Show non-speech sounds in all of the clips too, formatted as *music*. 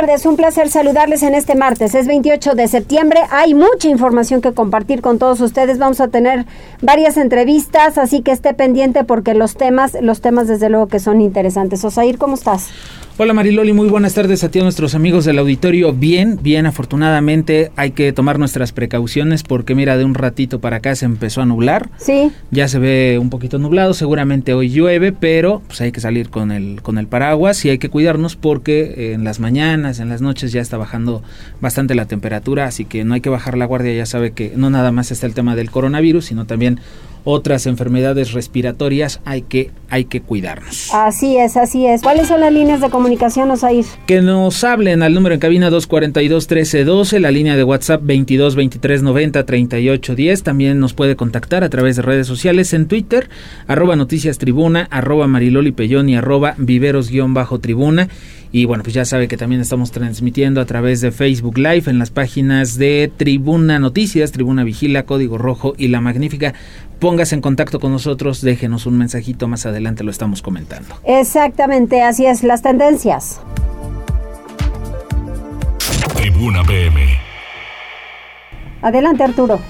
Tardes. Un placer saludarles en este martes. Es 28 de septiembre. Hay mucha información que compartir con todos ustedes. Vamos a tener varias entrevistas, así que esté pendiente porque los temas, los temas desde luego que son interesantes. Osair, ¿cómo estás? Hola Mariloli, muy buenas tardes a ti a nuestros amigos del auditorio. Bien, bien, afortunadamente hay que tomar nuestras precauciones porque mira, de un ratito para acá se empezó a nublar. Sí. Ya se ve un poquito nublado, seguramente hoy llueve, pero pues hay que salir con el con el paraguas y hay que cuidarnos porque en las mañanas, en las noches ya está bajando bastante la temperatura, así que no hay que bajar la guardia, ya sabe que no nada más está el tema del coronavirus, sino también otras enfermedades respiratorias, hay que, hay que cuidarnos. Así es, así es. ¿Cuáles son las líneas de comunicación, Osair? Que nos hablen al número en cabina 242-1312, la línea de WhatsApp 22 23 90 38 10. También nos puede contactar a través de redes sociales en Twitter, arroba noticias tribuna, arroba mariloli pellón y arroba viveros-tribuna. Y bueno, pues ya sabe que también estamos transmitiendo a través de Facebook Live en las páginas de Tribuna Noticias, Tribuna Vigila, Código Rojo y La Magnífica. Póngase en contacto con nosotros, déjenos un mensajito, más adelante lo estamos comentando. Exactamente, así es, las tendencias. Tribuna PM. Adelante, Arturo.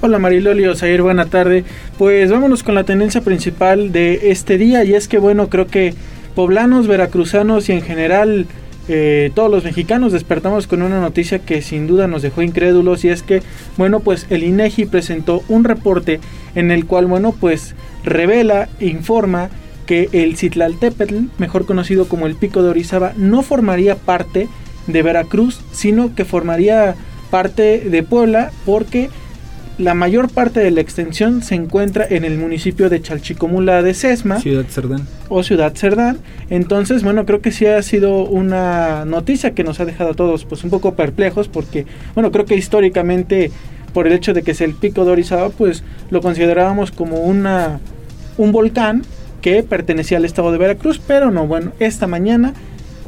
Hola Mariloli Osair, buena tarde. Pues vámonos con la tendencia principal de este día y es que bueno, creo que poblanos, veracruzanos y en general eh, todos los mexicanos despertamos con una noticia que sin duda nos dejó incrédulos y es que, bueno, pues el INEGI presentó un reporte en el cual, bueno, pues revela e informa que el Citlaltépetl, mejor conocido como el Pico de Orizaba, no formaría parte de Veracruz, sino que formaría parte de Puebla porque la mayor parte de la extensión se encuentra en el municipio de Chalchicomula de Sesma. Ciudad Cerdán. O Ciudad Cerdán. Entonces, bueno, creo que sí ha sido una noticia que nos ha dejado a todos pues un poco perplejos porque, bueno, creo que históricamente por el hecho de que es el pico de Orizaba, pues lo considerábamos como una un volcán que pertenecía al estado de Veracruz, pero no, bueno, esta mañana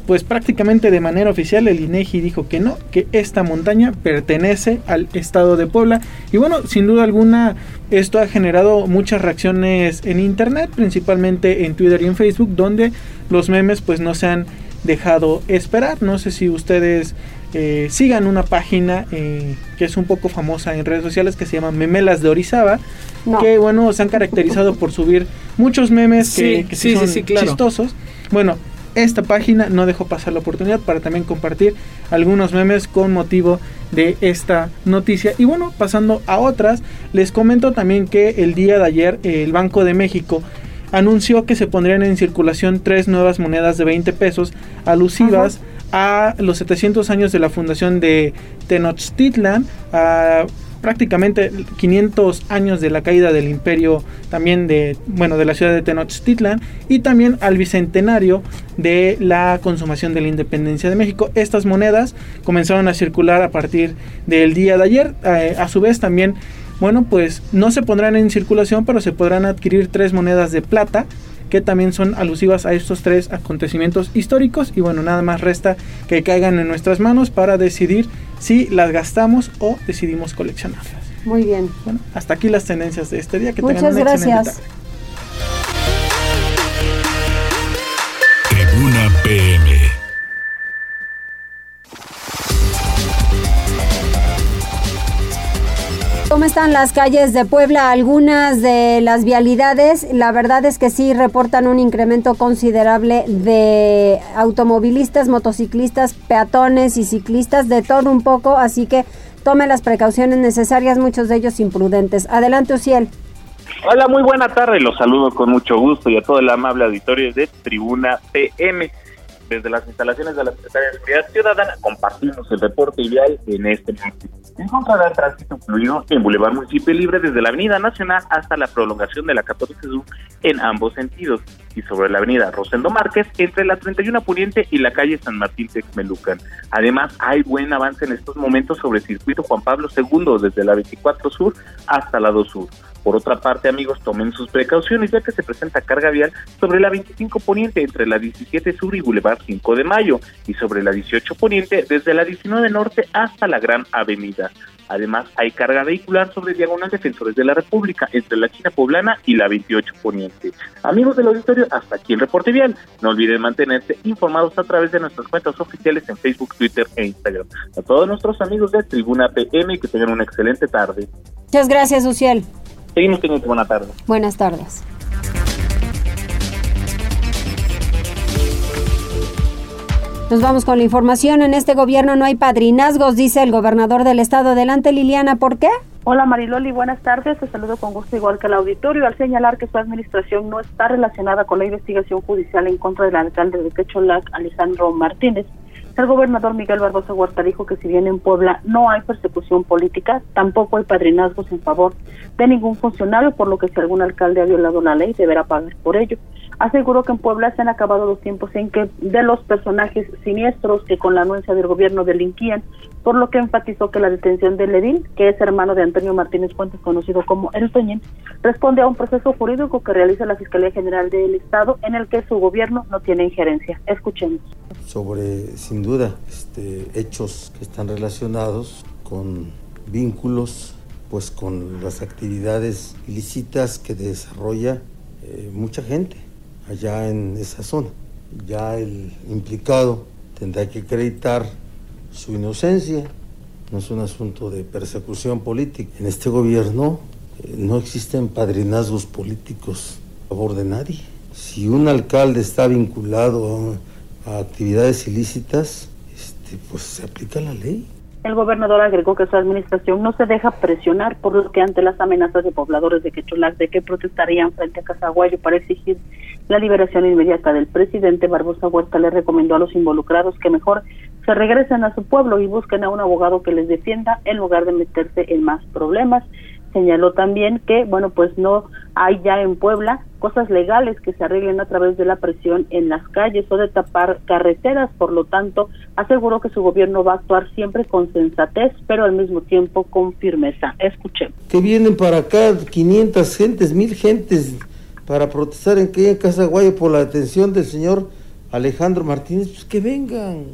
pues prácticamente de manera oficial el INEGI dijo que no, que esta montaña pertenece al estado de Puebla. Y bueno, sin duda alguna esto ha generado muchas reacciones en internet, principalmente en Twitter y en Facebook, donde los memes pues no se han dejado esperar. No sé si ustedes eh, sigan una página eh, que es un poco famosa en redes sociales que se llama Memelas de Orizaba, No. que bueno, se han caracterizado por subir muchos memes que, Sí, que sí, sí son sí, sí, claro. chistosos. Bueno, esta página no dejó pasar la oportunidad para también compartir algunos memes con motivo de esta noticia. Y bueno, pasando a otras, les comento también que el día de ayer el Banco de México anunció que se pondrían en circulación tres nuevas monedas de 20 pesos alusivas a los 700 años de la fundación de Tenochtitlan, a prácticamente 500 años de la caída del imperio también de bueno de la ciudad de Tenochtitlan y también al bicentenario de la consumación de la independencia de México. Estas monedas comenzaron a circular a partir del día de ayer. Eh, a su vez también bueno pues no se pondrán en circulación pero se podrán adquirir tres monedas de plata que también son alusivas a estos tres acontecimientos históricos y bueno, nada más resta que caigan en nuestras manos para decidir si las gastamos o decidimos coleccionarlas. Muy bien. Bueno, hasta aquí las tendencias de este día. Que Muchas tengan una excelente gracias. tarde. Tribuna PM. ¿Cómo están las calles de Puebla? Algunas de las vialidades, la verdad es que sí reportan un incremento considerable de automovilistas, motociclistas, peatones y ciclistas, de todo un poco, así que tome las precauciones necesarias, muchos de ellos imprudentes. Adelante, Uciel. Hola, muy buena tarde. Los saludo con mucho gusto y a todo el amable auditorio de Tribuna PM. Desde las instalaciones de la Secretaría de Seguridad Ciudadana compartimos el reporte vial en este martes. Encontrarán tránsito fluido en Boulevard Municipio Libre desde la Avenida Nacional hasta la prolongación de la 14 Sur en ambos sentidos y sobre la Avenida Rosendo Márquez entre la 31 Poniente y la calle San Martín Texmelucan. Además, hay buen avance en estos momentos sobre el circuito Juan Pablo II desde la 24 Sur hasta la 2 Sur. Por otra parte, amigos, tomen sus precauciones ya que se presenta carga vial sobre la 25 Poniente entre la 17 Sur y Boulevard 5 de Mayo y sobre la 18 Poniente desde la 19 Norte hasta la Gran Avenida. Además, hay carga vehicular sobre Diagonal Defensores de la República entre la China Poblana y la 28 Poniente. Amigos del auditorio, hasta aquí el reporte vial. No olviden mantenerse informados a través de nuestras cuentas oficiales en Facebook, Twitter e Instagram. A todos nuestros amigos de Tribuna PM que tengan una excelente tarde. Muchas gracias, Uciel. Seguimos teniendo buena tarde. Buenas tardes. Nos vamos con la información. En este gobierno no hay padrinazgos, dice el gobernador del estado. Adelante, Liliana, ¿por qué? Hola Mariloli, buenas tardes. Te saludo con gusto igual que el auditorio al señalar que su administración no está relacionada con la investigación judicial en contra del alcalde de Quecholac, Alejandro Martínez. El gobernador Miguel Barbosa Huerta dijo que si bien en Puebla no hay persecución política, tampoco hay padrinazgos en favor de ningún funcionario, por lo que si algún alcalde ha violado la ley deberá pagar por ello. Aseguró que en Puebla se han acabado los tiempos en que de los personajes siniestros que con la anuencia del gobierno delinquían, por lo que enfatizó que la detención de Ledín, que es hermano de Antonio Martínez Fuentes, conocido como El Toñín, responde a un proceso jurídico que realiza la Fiscalía General del Estado en el que su gobierno no tiene injerencia. Escuchemos. Sobre, sin duda, este, hechos que están relacionados con vínculos pues con las actividades ilícitas que desarrolla eh, mucha gente allá en esa zona. Ya el implicado tendrá que acreditar su inocencia, no es un asunto de persecución política. En este gobierno eh, no existen padrinazgos políticos a favor de nadie. Si un alcalde está vinculado a, a actividades ilícitas, este, pues se aplica la ley. El gobernador agregó que su administración no se deja presionar por lo que ante las amenazas de pobladores de Quecholac de que protestarían frente a Casaguayo para exigir la liberación inmediata del presidente, Barbosa Huerta le recomendó a los involucrados que mejor se regresen a su pueblo y busquen a un abogado que les defienda en lugar de meterse en más problemas. Señaló también que, bueno, pues no hay ya en Puebla cosas legales que se arreglen a través de la presión en las calles o de tapar carreteras. Por lo tanto, aseguró que su gobierno va a actuar siempre con sensatez, pero al mismo tiempo con firmeza. Escuchemos. Que vienen para acá 500 gentes, mil gentes para protestar en que en Casa Guaya por la detención del señor Alejandro Martínez, pues que vengan.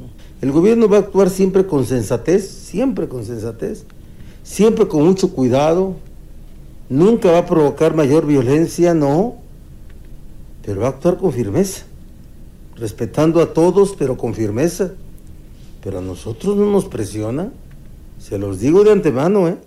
El gobierno va a actuar siempre con sensatez, siempre con sensatez, siempre con mucho cuidado. Nunca va a provocar mayor violencia, no, pero va a actuar con firmeza, respetando a todos, pero con firmeza. Pero a nosotros no nos presiona, se los digo de antemano, ¿eh?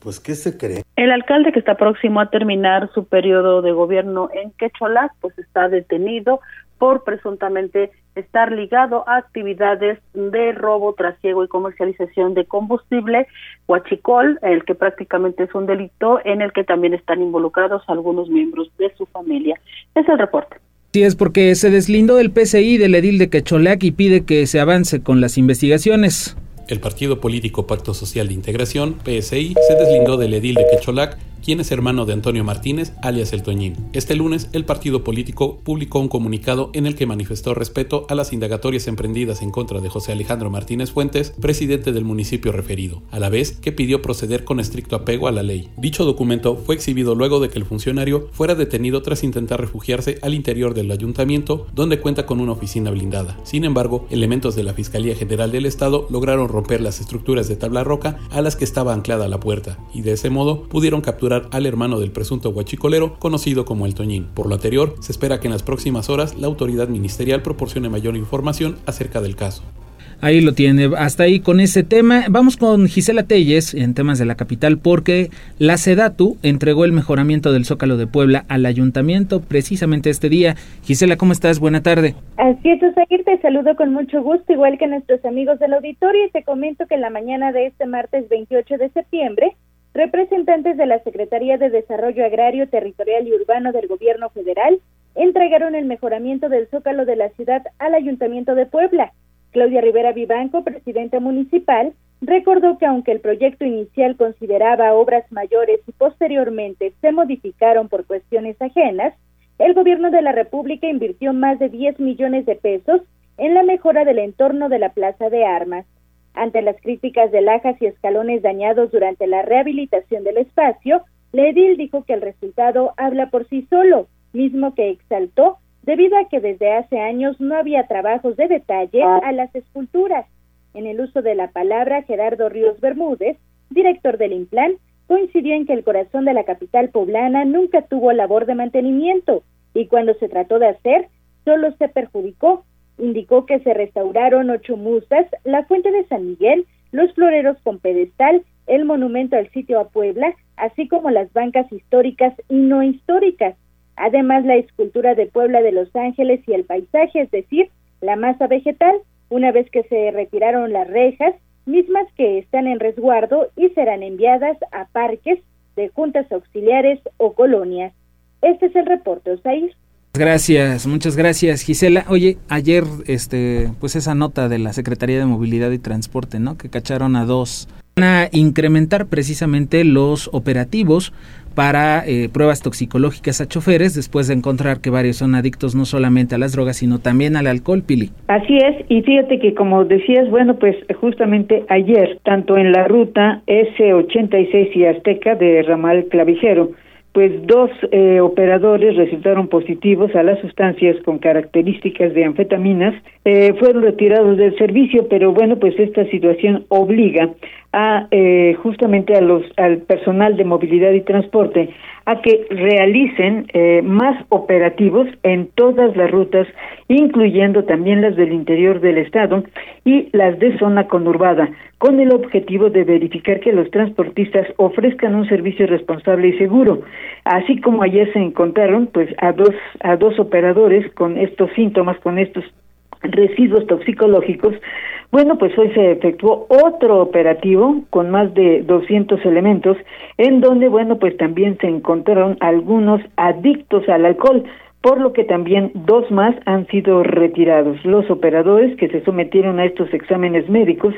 Pues, ¿qué se cree? El alcalde que está próximo a terminar su periodo de gobierno en Quecholac, pues está detenido por presuntamente estar ligado a actividades de robo, trasiego y comercialización de combustible, huachicol, el que prácticamente es un delito en el que también están involucrados algunos miembros de su familia. Es el reporte. Sí, es porque se deslindó del PCI del edil de Quecholac y pide que se avance con las investigaciones. El partido político Pacto Social de Integración, PSI, se deslindó del edil de Quecholac quien es hermano de Antonio Martínez, alias El Toñín. Este lunes, el partido político publicó un comunicado en el que manifestó respeto a las indagatorias emprendidas en contra de José Alejandro Martínez Fuentes, presidente del municipio referido, a la vez que pidió proceder con estricto apego a la ley. Dicho documento fue exhibido luego de que el funcionario fuera detenido tras intentar refugiarse al interior del ayuntamiento, donde cuenta con una oficina blindada. Sin embargo, elementos de la Fiscalía General del Estado lograron romper las estructuras de tabla roca a las que estaba anclada la puerta, y de ese modo pudieron capturar al hermano del presunto huachicolero, conocido como el Toñín. Por lo anterior, se espera que en las próximas horas la autoridad ministerial proporcione mayor información acerca del caso. Ahí lo tiene. Hasta ahí con ese tema. Vamos con Gisela Telles en temas de la capital porque la Sedatu entregó el mejoramiento del Zócalo de Puebla al ayuntamiento precisamente este día. Gisela, ¿cómo estás? Buena tarde. Así es, Osair, te saludo con mucho gusto, igual que nuestros amigos del auditorio y te comento que en la mañana de este martes 28 de septiembre representantes de la Secretaría de Desarrollo Agrario, Territorial y Urbano del Gobierno Federal entregaron el mejoramiento del zócalo de la ciudad al Ayuntamiento de Puebla. Claudia Rivera Vivanco, presidenta municipal, recordó que aunque el proyecto inicial consideraba obras mayores y posteriormente se modificaron por cuestiones ajenas, el gobierno de la República invirtió más de 10 millones de pesos en la mejora del entorno de la Plaza de Armas. Ante las críticas de lajas y escalones dañados durante la rehabilitación del espacio, Ledil dijo que el resultado habla por sí solo, mismo que exaltó debido a que desde hace años no había trabajos de detalle a las esculturas. En el uso de la palabra, Gerardo Ríos Bermúdez, director del Implan, coincidió en que el corazón de la capital poblana nunca tuvo labor de mantenimiento y cuando se trató de hacer, solo se perjudicó. Indicó que se restauraron ocho musas, la fuente de San Miguel, los floreros con pedestal, el monumento al sitio a Puebla, así como las bancas históricas y no históricas. Además, la escultura de Puebla de Los Ángeles y el paisaje, es decir, la masa vegetal, una vez que se retiraron las rejas, mismas que están en resguardo y serán enviadas a parques de juntas auxiliares o colonias. Este es el reporte, Osair. Gracias, muchas gracias, Gisela. Oye, ayer, este, pues esa nota de la Secretaría de Movilidad y Transporte, ¿no? Que cacharon a dos. Van a incrementar precisamente los operativos para eh, pruebas toxicológicas a choferes después de encontrar que varios son adictos no solamente a las drogas, sino también al alcohol, Pili. Así es, y fíjate que como decías, bueno, pues justamente ayer, tanto en la ruta S86 y Azteca de Ramal Clavijero, pues dos eh, operadores resultaron positivos a las sustancias con características de anfetaminas, eh, fueron retirados del servicio, pero bueno, pues esta situación obliga a eh, justamente a los al personal de movilidad y transporte a que realicen eh, más operativos en todas las rutas, incluyendo también las del interior del estado y las de zona conurbada, con el objetivo de verificar que los transportistas ofrezcan un servicio responsable y seguro. Así como ayer se encontraron, pues a dos a dos operadores con estos síntomas, con estos residuos toxicológicos, bueno, pues hoy se efectuó otro operativo con más de 200 elementos, en donde, bueno, pues también se encontraron algunos adictos al alcohol, por lo que también dos más han sido retirados. Los operadores que se sometieron a estos exámenes médicos,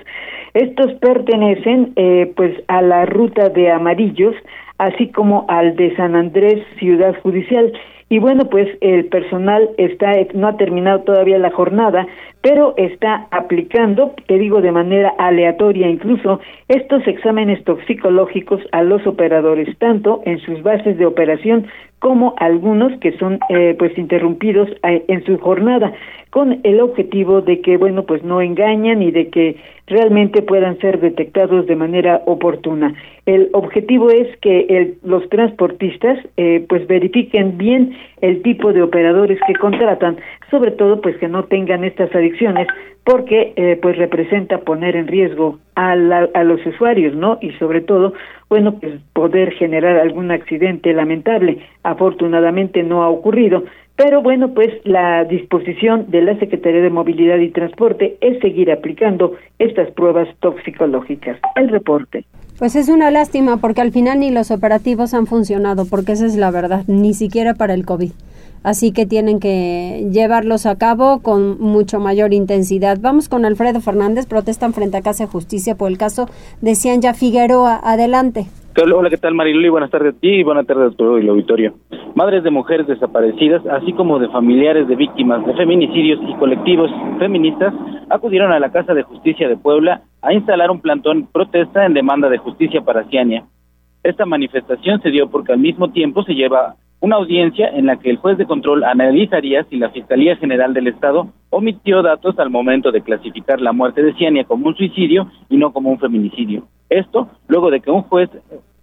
estos pertenecen eh, pues a la ruta de amarillos, así como al de San Andrés Ciudad Judicial y bueno, pues el personal está no ha terminado todavía la jornada, pero está aplicando, te digo de manera aleatoria. Incluso, estos exámenes toxicológicos a los operadores, tanto en sus bases de operación como algunos que son eh, pues interrumpidos eh, en su jornada con el objetivo de que bueno pues no engañan y de que realmente puedan ser detectados de manera oportuna el objetivo es que el, los transportistas eh, pues verifiquen bien el tipo de operadores que contratan sobre todo pues que no tengan estas adicciones porque eh, pues representa poner en riesgo a, a los usuarios, ¿no? Y sobre todo, bueno, pues poder generar algún accidente lamentable. Afortunadamente no ha ocurrido, pero bueno, pues la disposición de la Secretaría de Movilidad y Transporte es seguir aplicando estas pruebas toxicológicas. El reporte. Pues es una lástima porque al final ni los operativos han funcionado, porque esa es la verdad, ni siquiera para el COVID así que tienen que llevarlos a cabo con mucho mayor intensidad. Vamos con Alfredo Fernández, protestan frente a Casa de Justicia por el caso de Cianya Figueroa. Adelante. Hola, ¿qué tal Mariloli? Buenas tardes a ti y buenas tardes a todo el auditorio. Madres de mujeres desaparecidas, así como de familiares de víctimas de feminicidios y colectivos feministas, acudieron a la Casa de Justicia de Puebla a instalar un plantón protesta en demanda de justicia para Ciania. Esta manifestación se dio porque al mismo tiempo se lleva una audiencia en la que el juez de control analizaría si la Fiscalía General del Estado omitió datos al momento de clasificar la muerte de Ciania como un suicidio y no como un feminicidio. Esto luego de que un juez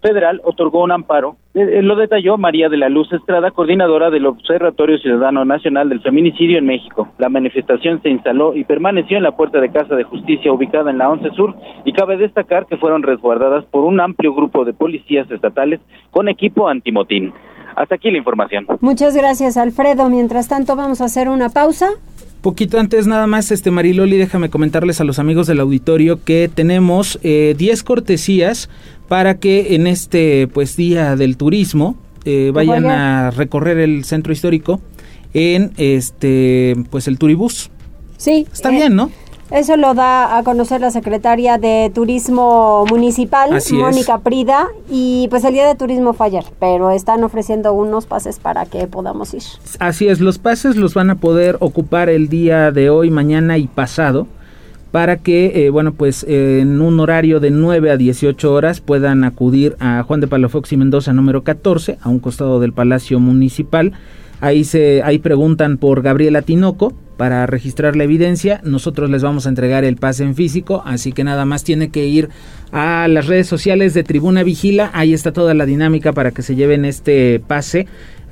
federal otorgó un amparo. Eh, lo detalló María de la Luz Estrada, coordinadora del Observatorio Ciudadano Nacional del Feminicidio en México. La manifestación se instaló y permaneció en la puerta de Casa de Justicia ubicada en la 11 Sur y cabe destacar que fueron resguardadas por un amplio grupo de policías estatales con equipo antimotín. Hasta aquí la información. Muchas gracias, Alfredo. Mientras tanto, vamos a hacer una pausa. Poquito antes nada más, este Mariloli, déjame comentarles a los amigos del auditorio que tenemos 10 eh, cortesías para que en este pues día del turismo eh, vayan a recorrer el centro histórico en este pues el turibús. Sí. Está bien, ¿no? Eso lo da a conocer la secretaria de Turismo Municipal, Mónica Prida, y pues el Día de Turismo fue ayer, pero están ofreciendo unos pases para que podamos ir. Así es, los pases los van a poder ocupar el día de hoy, mañana y pasado para que, eh, bueno, pues en un horario de 9 a 18 horas puedan acudir a Juan de Palafox y Mendoza número 14, a un costado del Palacio Municipal. Ahí, se, ahí preguntan por Gabriela Tinoco, para registrar la evidencia. Nosotros les vamos a entregar el pase en físico, así que nada más tiene que ir a las redes sociales de Tribuna Vigila. Ahí está toda la dinámica para que se lleven este pase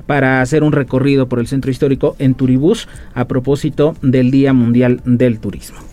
para hacer un recorrido por el centro histórico en Turibús a propósito del Día Mundial del Turismo.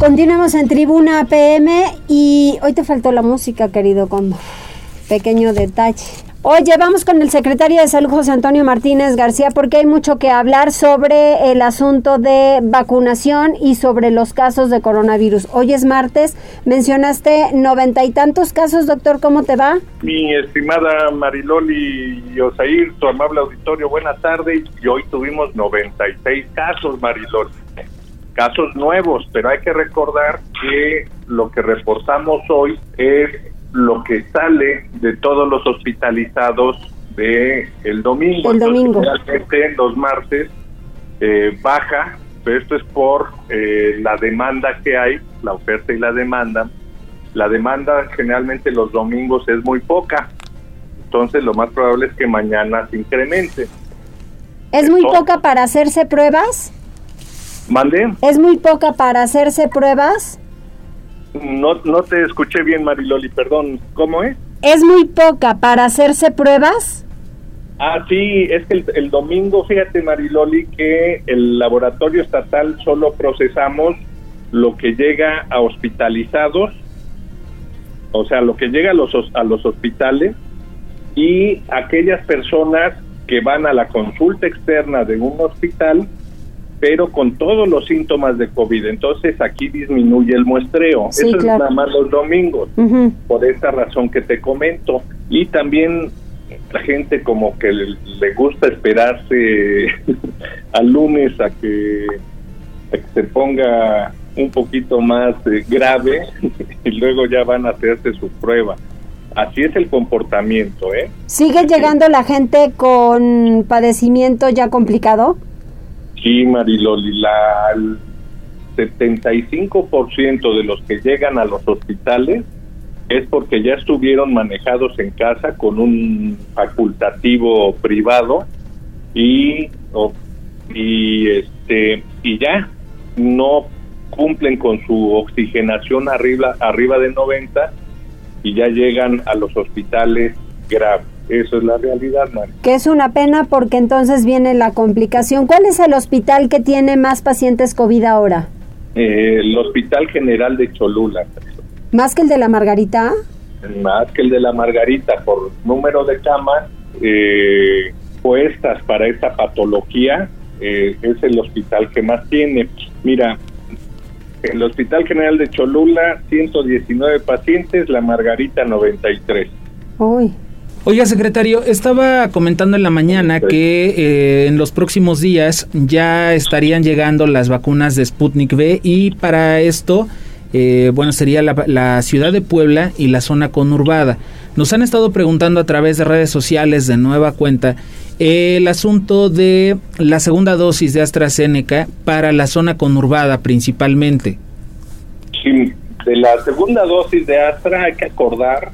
Continuamos en Tribuna PM y hoy te faltó la música, querido Condor. Pequeño detalle. Oye, vamos con el secretario de Salud, José Antonio Martínez García, porque hay mucho que hablar sobre el asunto de vacunación y sobre los casos de coronavirus. Hoy es martes, mencionaste noventa y tantos casos, doctor, ¿cómo te va? Mi estimada Mariloli y Osair, tu amable auditorio, buenas tardes. Y hoy tuvimos 96 casos, Mariloli. Casos nuevos, pero hay que recordar que lo que reportamos hoy es lo que sale de todos los hospitalizados de el domingo. El domingo. realmente los martes eh, baja, pero esto es por eh, la demanda que hay, la oferta y la demanda. La demanda generalmente los domingos es muy poca, entonces lo más probable es que mañana se incremente. ¿Es muy poca para hacerse pruebas? ¿Mande? ¿Es muy poca para hacerse pruebas? No, no te escuché bien, Mariloli, perdón. ¿Cómo es? ¿Es muy poca para hacerse pruebas? Ah, sí, es que el, domingo, fíjate, Mariloli, que el laboratorio estatal solo procesamos lo que llega a hospitalizados, o sea, lo que llega a los, a los hospitales y aquellas personas que van a la consulta externa de un hospital pero con todos los síntomas de COVID. Entonces aquí disminuye el muestreo. Eso es nada más los domingos, por esta razón que te comento. Y también la gente como que le, gusta esperarse *laughs* al lunes a que, se ponga un poquito más eh, grave *laughs* y luego ya van a hacerse su prueba. Así es el comportamiento, ¿eh? ¿Sigue llegando la gente con padecimiento ya complicado? Sí, Mariloli, la, el 75% de los que llegan a los hospitales es porque ya estuvieron manejados en casa con un facultativo privado y, y este y ya no cumplen con su oxigenación arriba arriba de 90 y ya llegan a los hospitales graves. Eso es la realidad, man. Que es una pena porque entonces viene la complicación. ¿Cuál es el hospital que tiene más pacientes COVID ahora? Eh, el Hospital General de Cholula. ¿Más que el de la Margarita? Más que el de la Margarita, por número de camas eh, puestas para esta patología, eh, es el hospital que más tiene. Mira, el Hospital General de Cholula, 119 pacientes, la Margarita, 93. Uy. Oiga, secretario, estaba comentando en la mañana que eh, en los próximos días ya estarían llegando las vacunas de Sputnik V y para esto, eh, bueno, sería la, ciudad de Puebla y la zona conurbada. Nos han estado preguntando a través de redes sociales de nueva cuenta el asunto de la segunda dosis de AstraZeneca para la zona conurbada principalmente. Sí, de la segunda dosis de Astra hay que acordar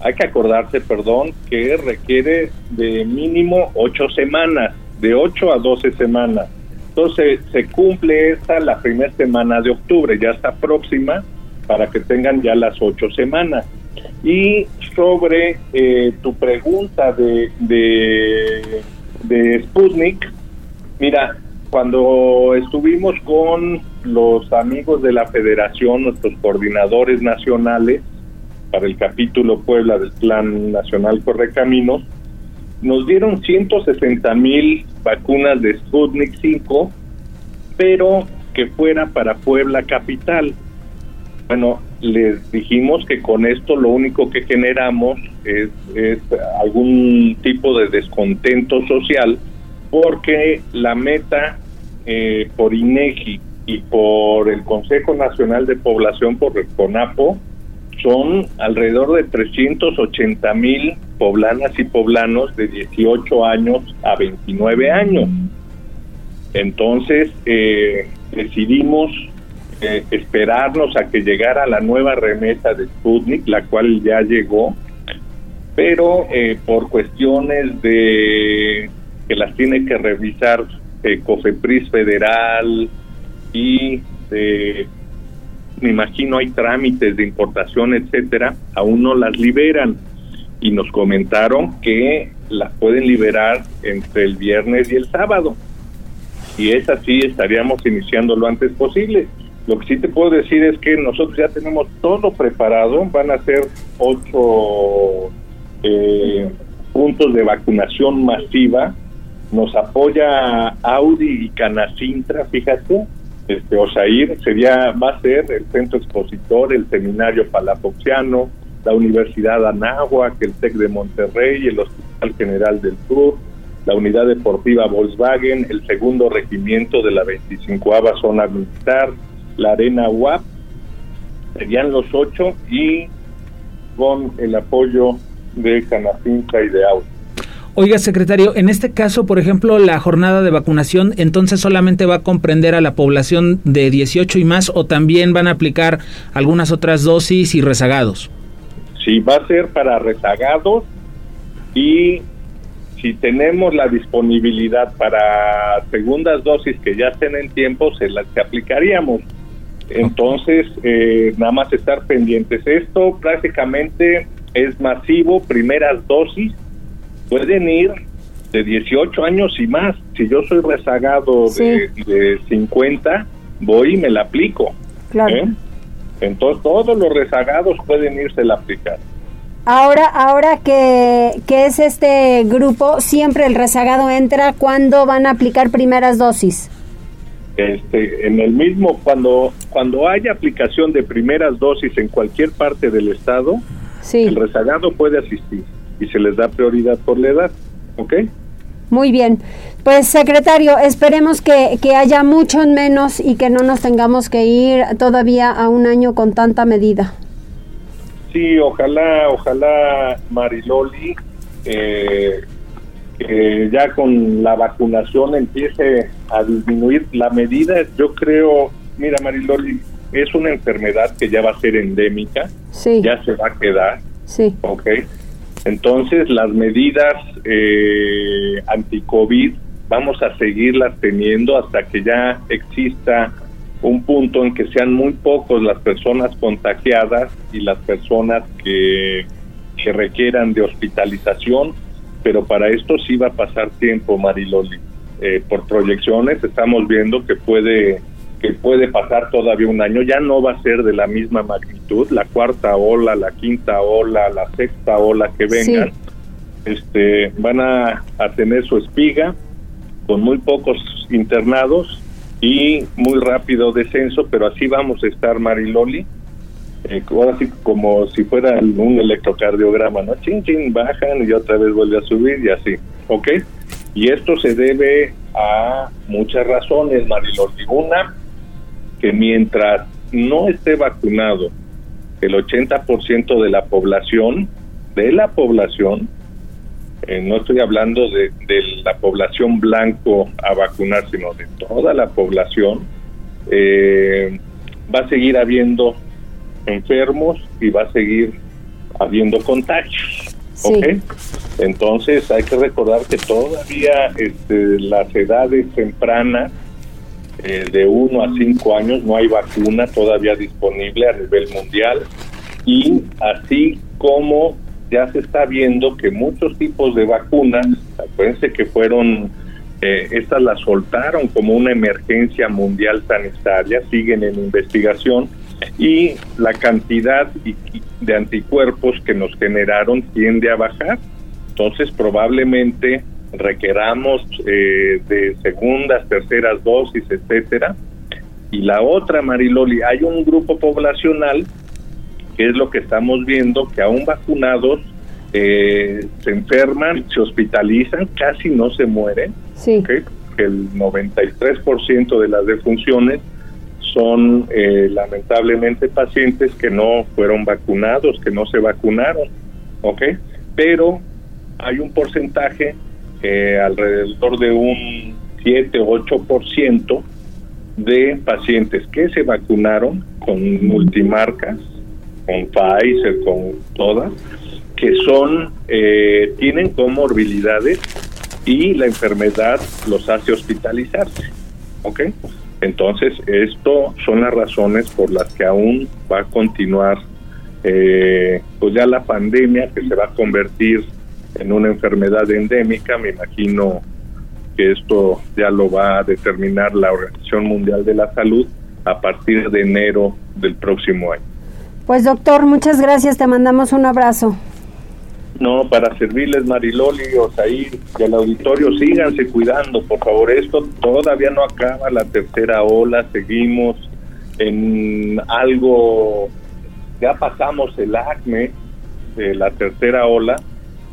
hay que acordarse, perdón, que requiere de mínimo ocho semanas, de ocho a doce semanas. Entonces se cumple esta la primera semana de octubre, ya está próxima para que tengan ya las ocho semanas. Y sobre eh, tu pregunta de, de, de Sputnik, mira, cuando estuvimos con los amigos de la federación, nuestros coordinadores nacionales, para el capítulo Puebla del Plan Nacional Correcaminos, nos dieron 160 mil vacunas de Sputnik 5, pero que fuera para Puebla Capital. Bueno, les dijimos que con esto lo único que generamos es, algún tipo de descontento social porque la meta eh, por INEGI y por el Consejo Nacional de Población, por el CONAPO, son alrededor de 380 mil poblanas y poblanos de 18 años a 29 años. Entonces eh, decidimos eh, esperarnos a que llegara la nueva remesa de Sputnik, la cual ya llegó, pero eh, por cuestiones de que las tiene que revisar COFEPRIS Federal y de me imagino hay trámites de importación, etcétera, aún no las liberan y nos comentaron que las pueden liberar entre el viernes y el sábado. Y es así, estaríamos iniciando lo antes posible. Lo que sí te puedo decir es que nosotros ya tenemos todo preparado, van a ser ocho eh, puntos de vacunación masiva. Nos apoya Audi y Canacintra, fíjate, este, Osair sería, va a ser el centro expositor, el seminario palafoxiano, la Universidad Anáhuac, el TEC de Monterrey, el Hospital General del Sur, la Unidad Deportiva Volkswagen, el segundo regimiento de la 25 Zona Militar, la Arena UAP, serían los ocho y con el apoyo de Canacinca y de Auto. Oiga, secretario, en este caso, por ejemplo, la jornada de vacunación, entonces solamente va a comprender a la población de 18 y más o también van a aplicar algunas otras dosis y rezagados. Sí, va a ser para rezagados y si tenemos la disponibilidad para segundas dosis que ya estén en tiempo, se las aplicaríamos. Entonces, eh, nada más estar pendientes. Esto prácticamente es masivo, primeras dosis pueden ir de 18 años y más. Si yo soy rezagado de, 50, voy y me la aplico. Claro. ¿eh? Entonces todos los rezagados pueden irse a aplicar. Ahora, ahora que, que, es este grupo, siempre el rezagado entra cuando van a aplicar primeras dosis. Este, en el mismo, cuando, cuando haya aplicación de primeras dosis en cualquier parte del estado, el rezagado puede asistir y se les da prioridad por la edad. ¿Ok? Muy bien. Pues secretario, esperemos que, que haya mucho menos y que no nos tengamos que ir todavía a un año con tanta medida. Sí, ojalá, ojalá Mariloli, eh, que ya con la vacunación empiece a disminuir la medida. Yo creo, mira Mariloli, es una enfermedad que ya va a ser endémica, sí. ya se va a quedar. Sí. Ok entonces, las medidas eh, anti-COVID vamos a seguirlas teniendo hasta que ya exista un punto en que sean muy pocos las personas contagiadas y las personas que, que requieran de hospitalización, pero para esto sí va a pasar tiempo, Mariloli. Eh, por proyecciones estamos viendo que puede que puede pasar todavía un año, ya no va a ser de la misma magnitud, la cuarta ola, la quinta ola, la sexta ola que vengan, este, van a, tener su espiga con muy pocos internados y muy rápido descenso, pero así vamos a estar Mariloli, eh, ahora sí como si fuera un electrocardiograma, ¿no? Chin, chin, bajan y otra vez vuelve a subir y así, ¿ok? Y esto se debe a muchas razones, Mariloli. Una, que mientras no esté vacunado el 80% de la población, de la población, eh, no estoy hablando de, la población blanco a vacunar, sino de toda la población, eh, va a seguir habiendo enfermos y va a seguir habiendo contagios. Entonces hay que recordar que todavía este, las edades tempranas eh, de 1 a 5 años no hay vacuna todavía disponible a nivel mundial y así como ya se está viendo que muchos tipos de vacunas, acuérdense que fueron eh, estas las soltaron como una emergencia mundial sanitaria, siguen en investigación y la cantidad de anticuerpos que nos generaron tiende a bajar. Entonces probablemente requeramos eh, de segundas, terceras dosis, etcétera. Y la otra, Mariloli, hay un grupo poblacional que es lo que estamos viendo, que aún vacunados eh, se enferman, se hospitalizan, casi no se mueren. Sí. El 93% de las defunciones son eh, lamentablemente pacientes que no fueron vacunados, que no se vacunaron, ¿ok? Pero hay un porcentaje, eh, alrededor de un 7 o 8% de pacientes que se vacunaron con multimarcas, con Pfizer, con todas, que son, eh, tienen comorbilidades y la enfermedad los hace hospitalizarse. ¿Ok? Entonces, esto son las razones por las que aún va a continuar, eh, pues ya la pandemia que se va a convertir en una enfermedad endémica. Me imagino que esto ya lo va a determinar la Organización Mundial de la Salud a partir de enero del próximo año. Pues doctor, muchas gracias, te mandamos un abrazo. No, para servirles Mariloli, Osair y el auditorio, síganse cuidando, por favor. Esto todavía no acaba la tercera ola, seguimos en algo, ya pasamos el acme de la tercera ola,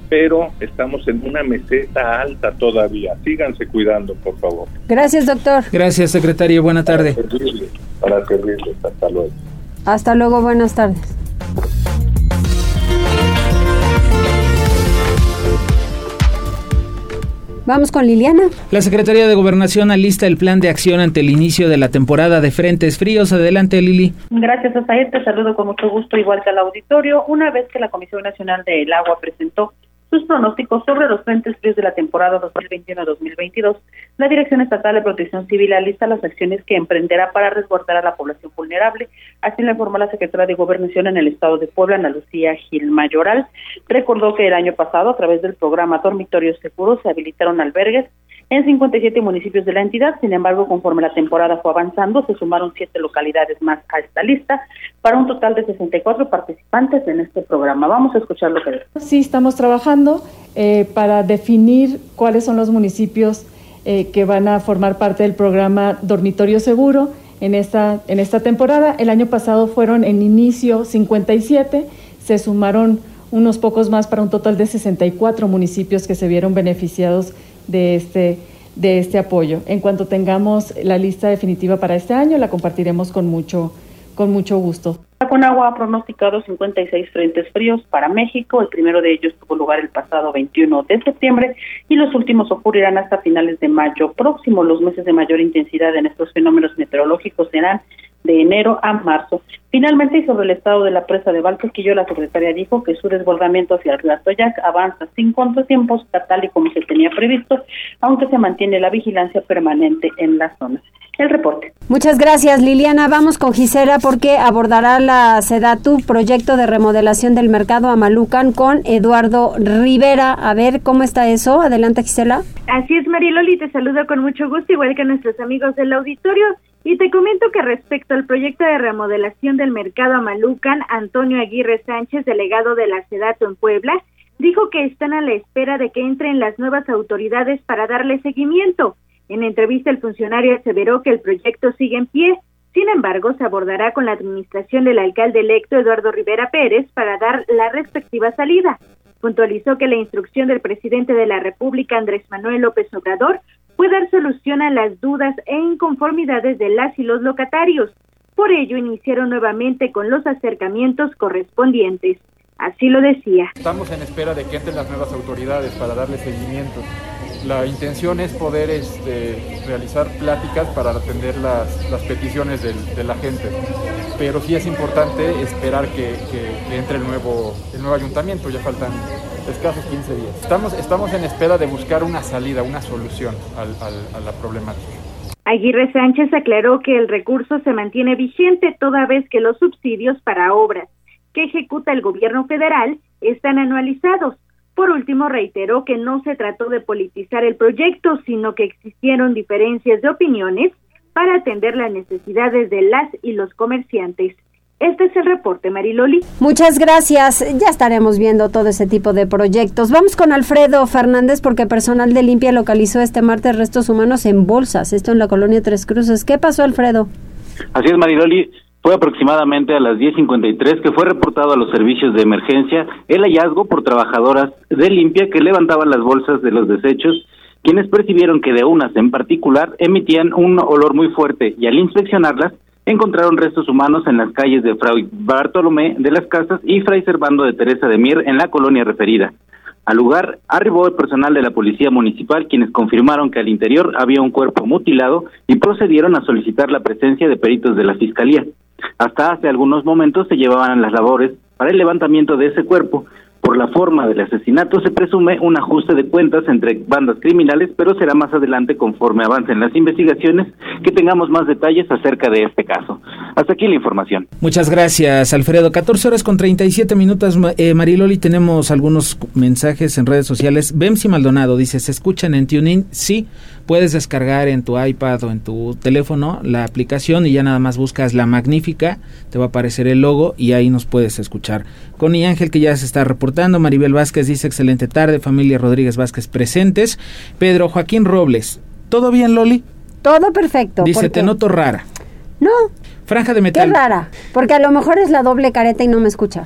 pero estamos en una meseta alta todavía. Síganse cuidando, por favor. Gracias, doctor. Gracias, secretario. Buena tarde. Para servirles, para servirles. Hasta luego. Hasta luego, buenas tardes. Vamos con Liliana. La Secretaría de Gobernación alista el plan de acción ante el inicio de la temporada de frentes fríos. Adelante, Lili. Gracias, Osair. Te saludo con mucho gusto, igual que al auditorio. Una vez que la Comisión Nacional del Agua presentó sus pronósticos sobre los frentes fríos de la temporada 2021-2022, la Dirección Estatal de Protección Civil alista las acciones que emprenderá para resguardar a la población vulnerable. Así lo informó la secretaria de Gobernación en el estado de Puebla, Ana Lucía Gil Mayoral. Recordó que el año pasado, a través del programa Dormitorios Seguros, se habilitaron albergues en 57 municipios de la entidad. Sin embargo, conforme la temporada fue avanzando, se sumaron siete localidades más a esta lista para un total de 64 participantes en este programa. Vamos a escuchar lo que. Sí, estamos trabajando eh, para definir cuáles son los municipios eh, que van a formar parte del programa Dormitorio Seguro en esta, en esta temporada. El año pasado fueron en inicio 57, se sumaron unos pocos más para un total de 64 municipios que se vieron beneficiados de este, de este apoyo. En cuanto tengamos la lista definitiva para este año, la compartiremos con mucho, con mucho gusto. Conagua ha pronosticado 56 frentes fríos para México. El primero de ellos tuvo lugar el pasado 21 de septiembre y los últimos ocurrirán hasta finales de mayo próximo. Los meses de mayor intensidad en estos fenómenos meteorológicos serán de enero a marzo. Finalmente, y sobre el estado de la presa de Valquequillo, la secretaria dijo que su desbordamiento hacia el río Atoyac avanza sin contratiempos, tal y como se tenía previsto, aunque se mantiene la vigilancia permanente en la zona. El reporte. Muchas gracias, Liliana. Vamos con Gisela porque abordará la SEDATU, proyecto de remodelación del mercado Amalucan, con Eduardo Rivera. A ver, ¿cómo está eso? Adelante, Gisela. Así es, Mariloli, te saludo con mucho gusto, igual que nuestros amigos del auditorio. Y te comento que respecto al proyecto de remodelación del mercado Amalucan, Antonio Aguirre Sánchez, delegado de la SEDATU en Puebla, dijo que están a la espera de que entren las nuevas autoridades para darle seguimiento. En entrevista, el funcionario aseveró que el proyecto sigue en pie, sin embargo, se abordará con la administración del alcalde electo Eduardo Rivera Pérez para dar la respectiva salida. Puntualizó que la instrucción del presidente de la República, Andrés Manuel López Obrador, fue dar solución a las dudas e inconformidades de las y los locatarios. Por ello, iniciaron nuevamente con los acercamientos correspondientes. Así lo decía. Estamos en espera de que entren las nuevas autoridades para darle seguimiento. La intención es poder este, realizar pláticas para atender las, las peticiones del, de la gente, pero sí es importante esperar que, que, que entre el nuevo, el nuevo ayuntamiento, ya faltan escasos 15 días. Estamos, estamos en espera de buscar una salida, una solución al, al, a la problemática. Aguirre Sánchez aclaró que el recurso se mantiene vigente toda vez que los subsidios para obras que ejecuta el gobierno federal están anualizados, Por último, reiteró que no se trató de politizar el proyecto, sino que existieron diferencias de opiniones para atender las necesidades de las y los comerciantes. Este es el reporte, Mariloli. Muchas gracias. Ya estaremos viendo todo ese tipo de proyectos. Vamos con Alfredo Fernández porque personal de limpia localizó este martes restos humanos en bolsas. Esto en la colonia Tres Cruces. ¿Qué pasó, Alfredo? Así es, Mariloli. Fue aproximadamente a las 10.53 que fue reportado a los servicios de emergencia el hallazgo por trabajadoras de limpia que levantaban las bolsas de los desechos, quienes percibieron que de unas en particular emitían un olor muy fuerte y al inspeccionarlas encontraron restos humanos en las calles de Fray Bartolomé de las Casas y Fray Servando de Teresa de Mier en la colonia referida. Al lugar arribó el personal de la Policía Municipal, quienes confirmaron que al interior había un cuerpo mutilado y procedieron a solicitar la presencia de peritos de la Fiscalía. Hasta hace algunos momentos se llevaban las labores para el levantamiento de ese cuerpo, por la forma del asesinato se presume un ajuste de cuentas entre bandas criminales, pero será más adelante conforme avancen las investigaciones que tengamos más detalles acerca de este caso. Hasta aquí la información. Muchas gracias, Alfredo. 14 horas con 37 minutos, eh, Mariloli. Tenemos algunos mensajes en redes sociales. Bemsi Maldonado dice, ¿se escuchan en TuneIn? Sí puedes descargar en tu iPad o en tu teléfono la aplicación y ya nada más buscas la magnífica, te va a aparecer el logo y ahí nos puedes escuchar. Connie Ángel que ya se está reportando, Maribel Vázquez dice excelente tarde, familia Rodríguez Vázquez presentes, Pedro Joaquín Robles, ¿todo bien Loli? Todo perfecto. Dice, te noto rara. No. Franja de metal. Qué rara, porque a lo mejor es la doble careta y no me escucha.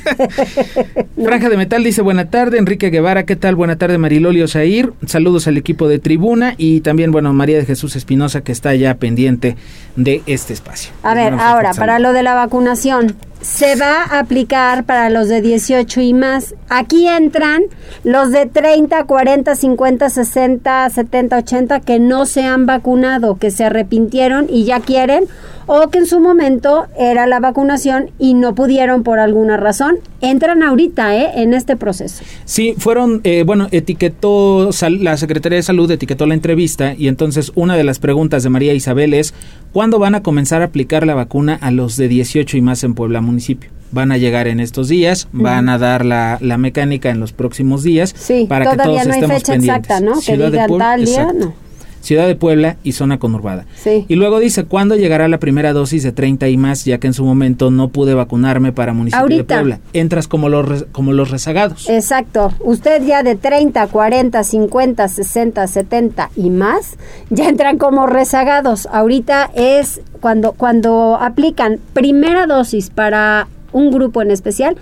*laughs* Franja de Metal dice buena tarde, Enrique Guevara, ¿qué tal? Buena tarde, Marilolio Osair. Saludos al equipo de Tribuna y también, bueno, María de Jesús Espinosa, que está ya pendiente de este espacio. A ver, ahora, para lo de la vacunación, se va a aplicar para los de 18 y más. Aquí entran los de 30, 40, 50, 60, 70, 80 que no se han vacunado, que se arrepintieron y ya quieren o que en su momento era la vacunación y no pudieron por alguna razón, entran ahorita ¿eh? en este proceso. Sí, fueron, eh, bueno, etiquetó, la Secretaría de Salud etiquetó la entrevista y entonces una de las preguntas de María Isabel es, ¿cuándo van a comenzar a aplicar la vacuna a los de 18 y más en Puebla municipio? Van a llegar en estos días, van a dar la, la, mecánica en los próximos días sí, para que todos no hay estemos fecha pendientes. exacta, ¿no? que digan tal día, no. Ciudad de Puebla y zona conurbada. Sí. Y luego dice, ¿cuándo llegará la primera dosis de 30 y más? Ya que en su momento no pude vacunarme para municipio Ahorita. de Puebla. Entras como los, como los rezagados. Exacto. Usted ya de 30, 40, 50, 60, 70 y más, ya entran como rezagados. Ahorita es cuando, cuando aplican primera dosis para un grupo en especial,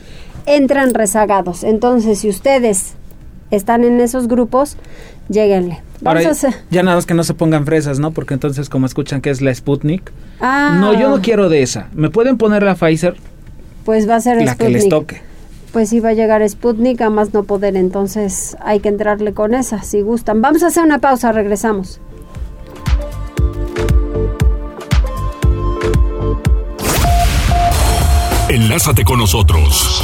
entran rezagados. Entonces, si ustedes están en esos grupos, lleguenle. Vamos Ahora, a hacer. Ya nada más que no se pongan fresas, ¿no? Porque entonces como escuchan que es la Sputnik. Ah. No, yo no quiero de esa. ¿Me pueden poner la Pfizer? Pues va a ser la Sputnik. que les toque. Pues sí va a llegar Sputnik, a más no poder, entonces hay que entrarle con esa, si gustan. Vamos a hacer una pausa, regresamos. Enlázate con nosotros.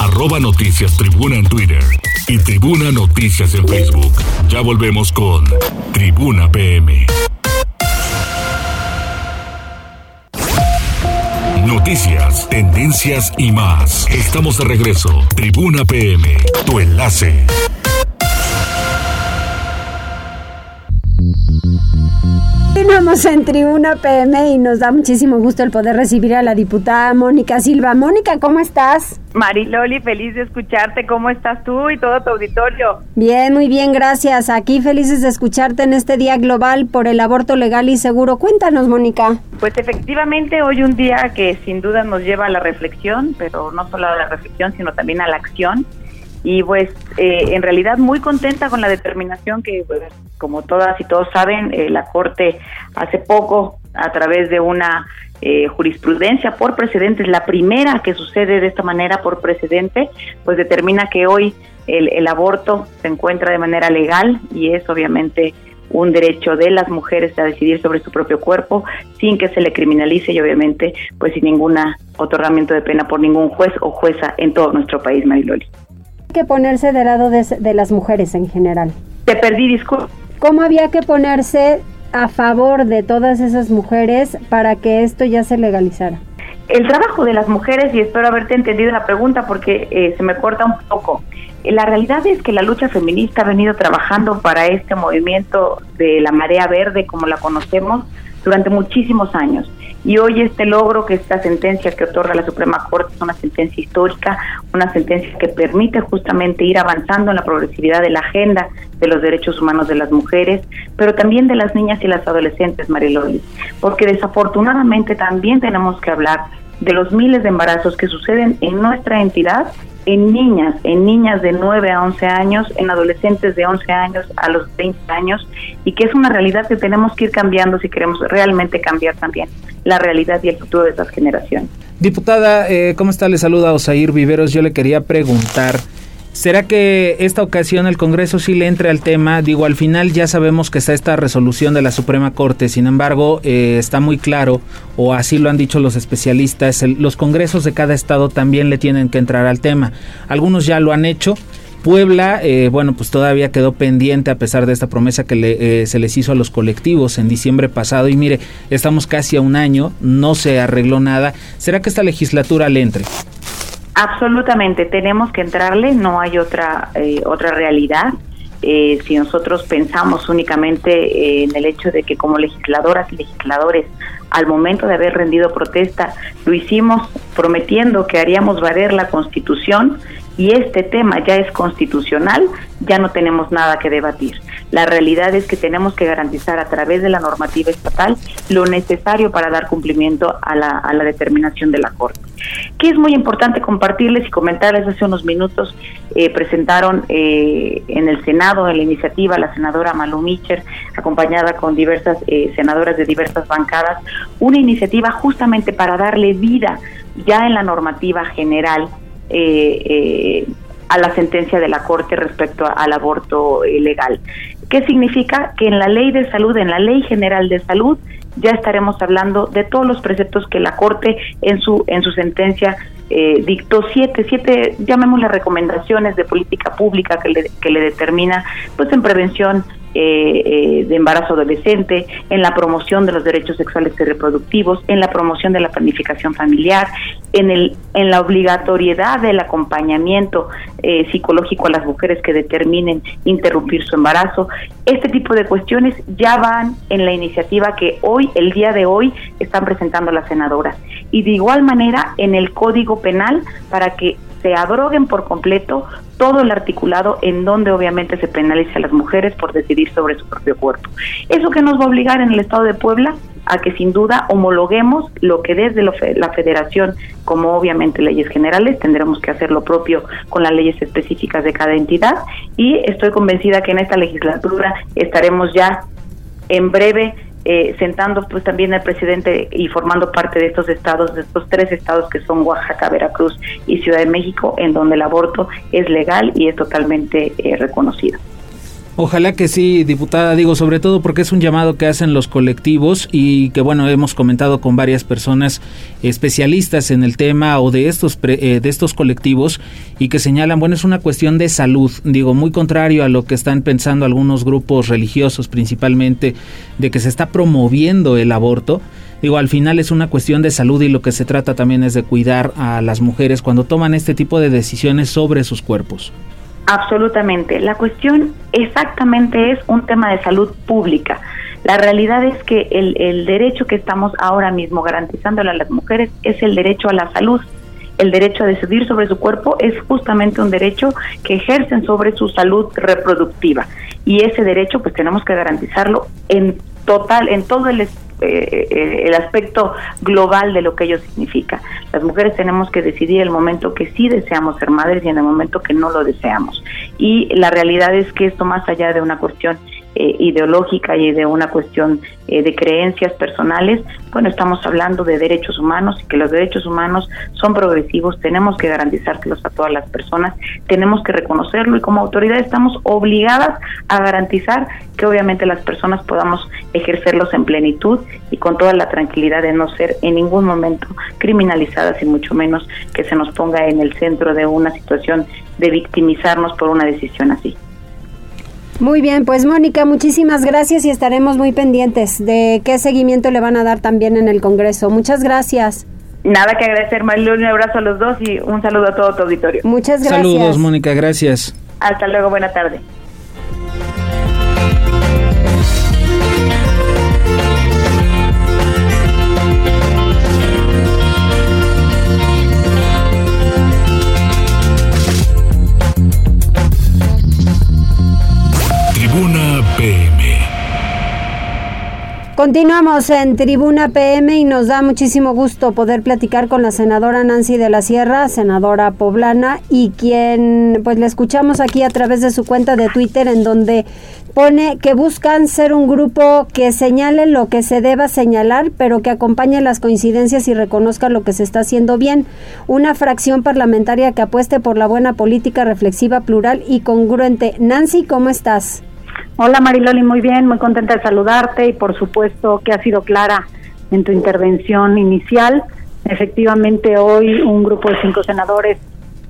Arroba Noticias Tribuna en Twitter y Tribuna Noticias en Facebook. Ya volvemos con Tribuna PM. Noticias, tendencias y más. Estamos de regreso. Tribuna PM, tu enlace. En Tribuna PM y nos da muchísimo gusto el poder recibir a la diputada Mónica Silva. Mónica, ¿cómo estás? Mariloli, feliz de escucharte. ¿Cómo estás tú y todo tu auditorio? Bien, muy bien, gracias. Aquí felices de escucharte en este Día Global por el Aborto Legal y Seguro. Cuéntanos, Mónica. Pues efectivamente, hoy un día que sin duda nos lleva a la reflexión, pero no solo a la reflexión, sino también a la acción y pues eh, en realidad muy contenta con la determinación que pues, como todas y todos saben eh, la corte hace poco a través de una eh, jurisprudencia por precedentes la primera que sucede de esta manera por precedente pues determina que hoy el, el aborto se encuentra de manera legal y es obviamente un derecho de las mujeres a decidir sobre su propio cuerpo sin que se le criminalice y obviamente pues sin ningún otorgamiento de pena por ningún juez o jueza en todo nuestro país Mariloli que ponerse del lado de, de, las mujeres en general. Te perdí, disculpa. ¿Cómo había que ponerse a favor de todas esas mujeres para que esto ya se legalizara? el trabajo de las mujeres, y espero haberte entendido la pregunta porque eh, se me corta un poco, la realidad es que la lucha feminista ha venido trabajando para este movimiento de la marea verde, como la conocemos, durante muchísimos años. Y hoy este logro, que esta sentencia que otorga la Suprema Corte es una sentencia histórica, una sentencia que permite justamente ir avanzando en la progresividad de la agenda de los derechos humanos de las mujeres, pero también de las niñas y las adolescentes, Mariloli, porque desafortunadamente también tenemos que hablar de los miles de embarazos que suceden en nuestra entidad en niñas, en niñas de 9 a 11 años, en adolescentes de 11 años a los 20 años, y que es una realidad que tenemos que ir cambiando si queremos realmente cambiar también la realidad y el futuro de estas generaciones. Diputada, eh, ¿cómo está? Le saluda Osair Viveros. Yo le quería preguntar ¿Será que esta ocasión el Congreso sí le entre al tema? Digo, al final ya sabemos que está esta resolución de la Suprema Corte, sin embargo, eh, está muy claro, o así lo han dicho los especialistas, los Congresos de cada estado también le tienen que entrar al tema. Algunos ya lo han hecho. Puebla, eh, bueno, pues todavía quedó pendiente a pesar de esta promesa que eh, se les hizo a los colectivos en diciembre pasado. Y mire, estamos casi a un año, no se arregló nada. ¿Será que esta legislatura le entre? Absolutamente, tenemos que entrarle, no hay otra, eh, otra realidad. Eh, si nosotros pensamos únicamente eh, en el hecho de que como legisladoras y legisladores, al momento de haber rendido protesta, lo hicimos prometiendo que haríamos valer la Constitución y este tema ya es constitucional, ya no tenemos nada que debatir. La realidad es que tenemos que garantizar a través de la normativa estatal lo necesario para dar cumplimiento a la, a la determinación de la Corte. Que es muy importante compartirles y comentarles hace unos minutos, eh, presentaron eh, en el Senado, en la iniciativa, la senadora Malu Micher, acompañada con diversas eh, senadoras de diversas bancadas, una iniciativa justamente para darle vida ya en la normativa general a la sentencia de la Corte respecto al aborto legal. ¿Qué significa? Que en la ley de salud, en la ley general de salud, ya estaremos hablando de todos los preceptos que la Corte en su, en su sentencia eh, dictó siete, siete, llamémosle recomendaciones de política pública que le, que le determina, pues en prevención eh, eh, de embarazo adolescente, en la promoción de los derechos sexuales y reproductivos, en la promoción de la planificación familiar, en, el, en la obligatoriedad del acompañamiento eh, psicológico a las mujeres que determinen interrumpir su embarazo. Este tipo de cuestiones ya van en la iniciativa que hoy, el día de hoy, están presentando las senadoras. Y de igual manera en el Código Penal para que se abroguen por completo todo el articulado en donde obviamente se penaliza a las mujeres por decidir sobre su propio cuerpo. Eso que nos va a obligar en el Estado de Puebla a que sin duda homologuemos lo que desde la federación, como obviamente leyes generales, tendremos que hacer lo propio con las leyes específicas de cada entidad y estoy convencida que en esta legislatura estaremos ya en breve eh, sentando pues también al presidente y formando parte de estos estados, de estos tres estados que son Oaxaca, Veracruz y Ciudad de México, en donde el aborto es legal y es totalmente eh, reconocido. Ojalá que sí, diputada, digo, sobre todo porque es un llamado que hacen los colectivos y que, bueno, hemos comentado con varias personas especialistas en el tema o de estos, eh, de estos colectivos y que señalan, bueno, es una cuestión de salud, digo, muy contrario a lo que están pensando algunos grupos religiosos principalmente, de que se está promoviendo el aborto. Digo, al final es una cuestión de salud y lo que se trata también es de cuidar a las mujeres cuando toman este tipo de decisiones sobre sus cuerpos. Absolutamente. La cuestión exactamente es un tema de salud pública. La realidad es que el, el derecho que estamos ahora mismo garantizándole a las mujeres es el derecho a la salud. El derecho a decidir sobre su cuerpo es justamente un derecho que ejercen sobre su salud reproductiva. Y ese derecho pues tenemos que garantizarlo en total, en todo el eh, eh, el aspecto global de lo que ello significa. Las mujeres tenemos que decidir el momento que sí deseamos ser madres y en el momento que no lo deseamos. Y la realidad es que esto más allá de una cuestión eh, ideológica y de una cuestión eh, de creencias personales, bueno, estamos hablando de derechos humanos y que los derechos humanos son progresivos, tenemos que garantizárselos a todas las personas, tenemos que reconocerlo y como autoridad estamos obligadas a garantizar que obviamente las personas podamos ejercerlos en plenitud y con toda la tranquilidad de no ser en ningún momento criminalizadas y mucho menos que se nos ponga en el centro de una situación de victimizarnos por una decisión así. Muy bien, pues Mónica, muchísimas gracias y estaremos muy pendientes de qué seguimiento le van a dar también en el Congreso. Muchas gracias. Nada que agradecer, Marilón, un abrazo a los dos y un saludo a todo tu auditorio. Muchas gracias. Saludos, Mónica, gracias. Hasta luego, buena tarde. Continuamos en Tribuna PM y nos da muchísimo gusto poder platicar con la senadora Nancy de la Sierra, senadora poblana, y quien pues le escuchamos aquí a través de su cuenta de Twitter en donde pone que buscan ser un grupo que señale lo que se deba señalar, pero que acompañe las coincidencias y reconozca lo que se está haciendo bien. Una fracción parlamentaria que apueste por la buena política reflexiva, plural y congruente. Nancy, ¿cómo estás? Hola Mariloli, muy bien, muy contenta de saludarte y por supuesto que ha sido clara en tu intervención inicial. Efectivamente, hoy un grupo de cinco senadores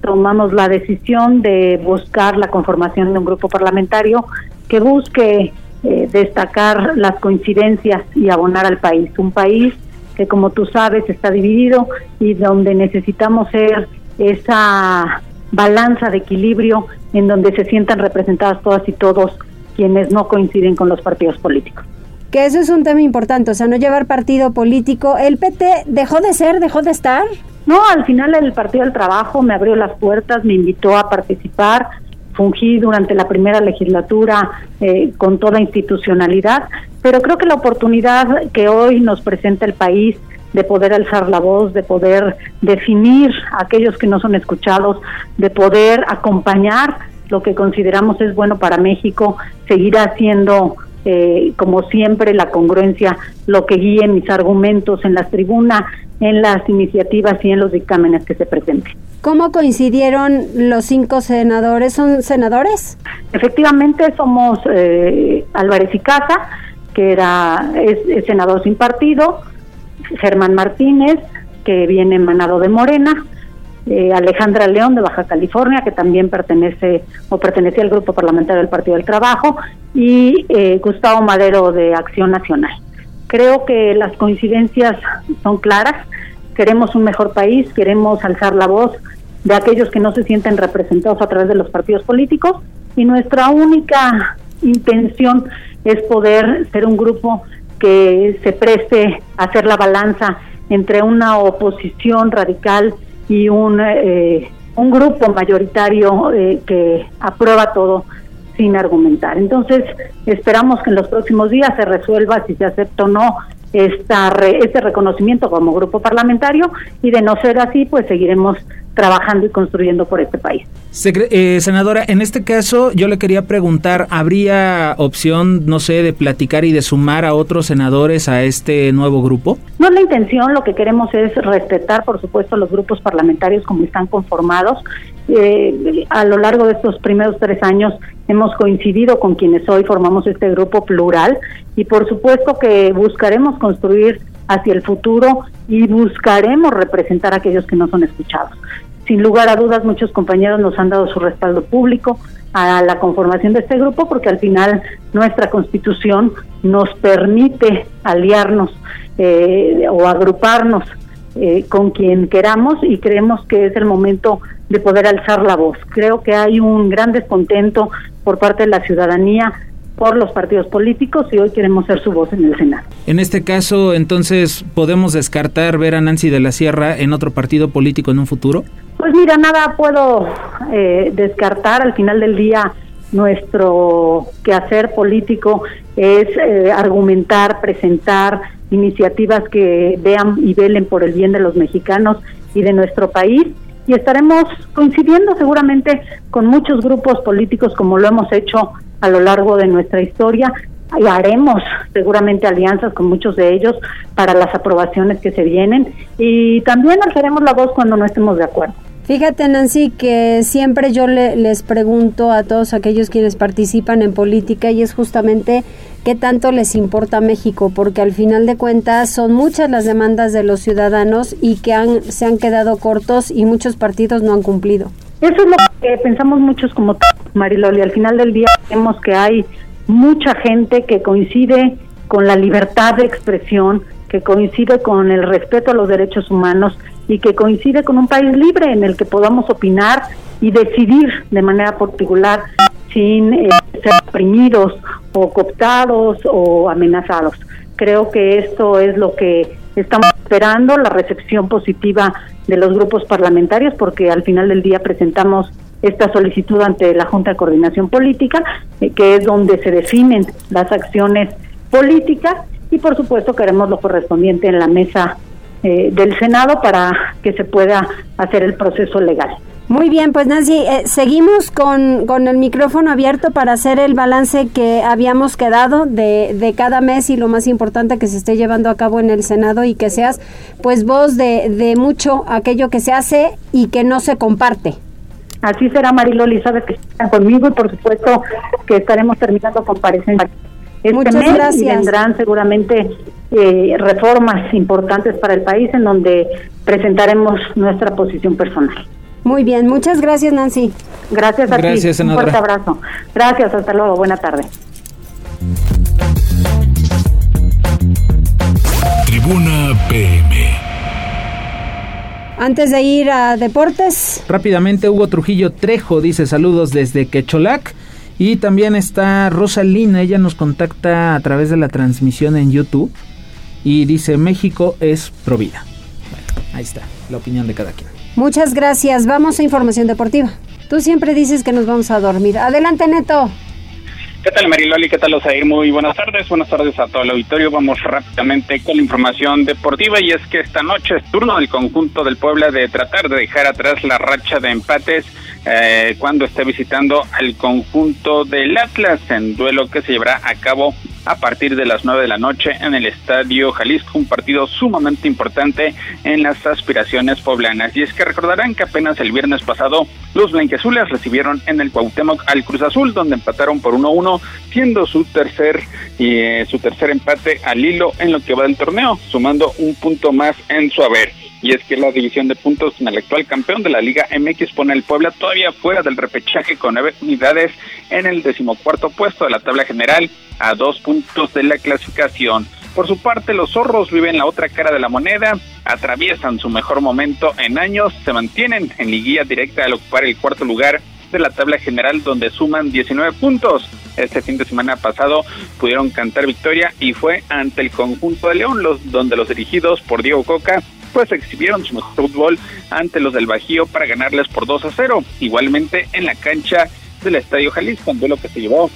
tomamos la decisión de buscar la conformación de un grupo parlamentario que busque eh, destacar las coincidencias y abonar al país. Un país que, como tú sabes, está dividido y donde necesitamos ser esa balanza de equilibrio en donde se sientan representadas todas y todos quienes no coinciden con los partidos políticos. Que eso es un tema importante, o sea, no llevar partido político. ¿El PT dejó de ser, dejó de estar? No, al final el Partido del Trabajo me abrió las puertas, me invitó a participar, fungí durante la primera legislatura eh, con toda institucionalidad, pero creo que la oportunidad que hoy nos presenta el país de poder alzar la voz, de poder definir a aquellos que no son escuchados, de poder acompañar lo que consideramos es bueno para México, seguirá siendo, eh, como siempre, la congruencia lo que guíe mis argumentos en las tribunas, en las iniciativas y en los dictámenes que se presenten. ¿Cómo coincidieron los cinco senadores? ¿Son senadores? Efectivamente, somos eh, Álvarez y Casa, que era es, senador sin partido, Germán Martínez, que viene emanado de Morena, eh, Alejandra León de Baja California, que también pertenece o pertenecía al grupo parlamentario del Partido del Trabajo, y eh, Gustavo Madero de Acción Nacional. Creo que las coincidencias son claras. Queremos un mejor país, queremos alzar la voz de aquellos que no se sienten representados a través de los partidos políticos y nuestra única intención es poder ser un grupo que se preste a hacer la balanza entre una oposición radical y un, eh, un grupo mayoritario eh, que aprueba todo sin argumentar. Entonces, esperamos que en los próximos días se resuelva si se acepta o no esta este reconocimiento como grupo parlamentario y de no ser así, pues seguiremos trabajando y construyendo por este país. Eh, senadora, en este caso yo le quería preguntar, ¿habría opción, no sé, de platicar y de sumar a otros senadores a este nuevo grupo? No es la intención, lo que queremos es respetar, por supuesto, los grupos parlamentarios como están conformados. Eh, a lo largo de estos primeros tres años hemos coincidido con quienes hoy formamos este grupo plural y por supuesto que buscaremos construir hacia el futuro y buscaremos representar a aquellos que no son escuchados. Sin lugar a dudas, muchos compañeros nos han dado su respaldo público a la conformación de este grupo porque al final nuestra constitución nos permite aliarnos eh, o agruparnos eh, con quien queramos y creemos que es el momento de poder alzar la voz. Creo que hay un gran descontento por parte de la ciudadanía por los partidos políticos y hoy queremos ser su voz en el Senado. En este caso, entonces, ¿podemos descartar ver a Nancy de la Sierra en otro partido político en un futuro? Pues mira, nada puedo eh, descartar. Al final del día, nuestro quehacer político es eh, argumentar, presentar iniciativas que vean y velen por el bien de los mexicanos y de nuestro país. Y estaremos coincidiendo seguramente con muchos grupos políticos como lo hemos hecho a lo largo de nuestra historia y haremos seguramente alianzas con muchos de ellos para las aprobaciones que se vienen y también alzaremos la voz cuando no estemos de acuerdo. Fíjate, Nancy, que siempre yo les pregunto a todos aquellos quienes participan en política y es justamente qué tanto les importa México, porque al final de cuentas son muchas las demandas de los ciudadanos y que han, se han quedado cortos y muchos partidos no han cumplido. Eso es lo que pensamos muchos como Mariloli. Al final del día vemos que hay mucha gente que coincide con la libertad de expresión, que coincide con el respeto a los derechos humanos y que coincide con un país libre en el que podamos opinar y decidir de manera particular sin eh, ser oprimidos o cooptados o amenazados. Creo que esto es lo que estamos esperando, la recepción positiva de los grupos parlamentarios, porque al final del día presentamos esta solicitud ante la Junta de Coordinación Política, eh, que es donde se definen las acciones políticas y por supuesto queremos lo correspondiente en la mesa eh, del Senado para que se pueda hacer el proceso legal. Muy bien, pues Nancy, eh, seguimos con, con, el micrófono abierto para hacer el balance que habíamos quedado de, de, cada mes y lo más importante que se esté llevando a cabo en el Senado y que seas pues voz de, de mucho aquello que se hace y que no se comparte. Así será Mariloli, sabe que están conmigo y por supuesto que estaremos terminando comparecencias este Muchas mes gracias. y vendrán seguramente eh, reformas importantes para el país en donde presentaremos nuestra posición personal. Muy bien, muchas gracias Nancy. Gracias a ti. Un fuerte abrazo. Gracias, hasta luego. Buena tarde. Tribuna PM. Antes de ir a deportes. Rápidamente, Hugo Trujillo Trejo dice saludos desde Quecholac. Y también está Rosalina, ella nos contacta a través de la transmisión en YouTube y dice México es pro vida. Bueno, ahí está, la opinión de cada quien. Muchas gracias. Vamos a información deportiva. Tú siempre dices que nos vamos a dormir. Adelante, Neto. ¿Qué tal Mariloli? ¿Qué tal Osair? Muy buenas tardes, buenas tardes a todo el auditorio. Vamos rápidamente con la información deportiva y es que esta noche es turno del conjunto del Puebla de tratar de dejar atrás la racha de empates eh, cuando esté visitando al conjunto del Atlas en duelo que se llevará a cabo a partir de las nueve de la noche en el Estadio Jalisco, un partido sumamente importante en las aspiraciones poblanas. Y es que recordarán que apenas el viernes pasado los blanqueazules recibieron en el Cuauhtémoc al Cruz Azul, donde empataron por 1-1, siendo su tercer eh, su tercer empate al hilo en lo que va del torneo, sumando un punto más en su haber y es que la división de puntos en el actual campeón de la Liga MX pone al Puebla todavía fuera del repechaje con nueve unidades en el decimocuarto puesto de la tabla general a dos puntos de la clasificación. Por su parte, los zorros viven la otra cara de la moneda, atraviesan su mejor momento en años, se mantienen en liguilla directa al ocupar el cuarto lugar de la tabla general donde suman 19 puntos. Este fin de semana pasado pudieron cantar victoria y fue ante el conjunto de León, los, donde los dirigidos por Diego Coca pues exhibieron su mejor fútbol ante los del Bajío para ganarles por 2 a 0. Igualmente en la cancha del Estadio Jalisco, un duelo que se llevó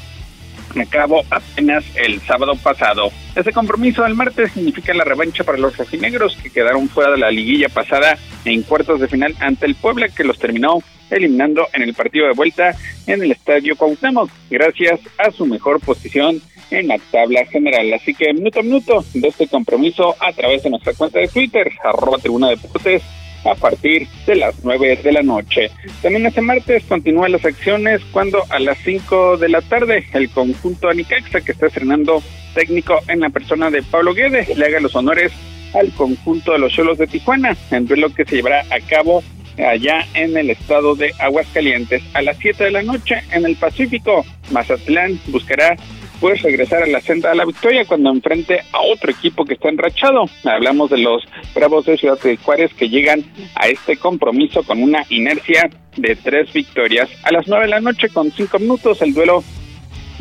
a cabo apenas el sábado pasado. Ese compromiso del martes significa la revancha para los rojinegros que quedaron fuera de la liguilla pasada en cuartos de final ante el Puebla que los terminó eliminando en el partido de vuelta en el Estadio Cuauhtémoc gracias a su mejor posición en la tabla general. Así que minuto a minuto de este compromiso a través de nuestra cuenta de Twitter, arroba tribuna deportes, a partir de las 9 de la noche. También este martes continúan las acciones cuando a las 5 de la tarde el conjunto Anicaxa, que está estrenando técnico en la persona de Pablo Guedes, le haga los honores al conjunto de los Cholos de Tijuana, en duelo que se llevará a cabo allá en el estado de Aguascalientes. A las 7 de la noche en el Pacífico, Mazatlán buscará pues regresar a la senda de la victoria cuando enfrente a otro equipo que está enrachado. Hablamos de los Bravos de Ciudad de Juárez que llegan a este compromiso con una inercia de tres victorias. A las nueve de la noche con cinco minutos el duelo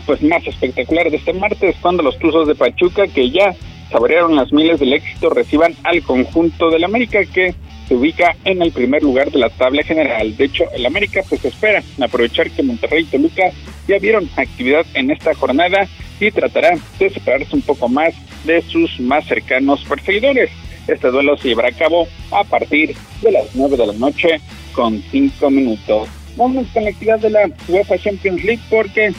pues más espectacular de este martes cuando los Tuzos de Pachuca que ya saborearon las miles del éxito reciban al conjunto del América que se ubica en el primer lugar de la tabla general. De hecho, el América pues espera aprovechar que Monterrey y Toluca ya vieron actividad en esta jornada y tratará de separarse un poco más de sus más cercanos perseguidores. Este duelo se llevará a cabo a partir de las 9 de la noche con 5 minutos. Vamos con la actividad de la UEFA Champions League porque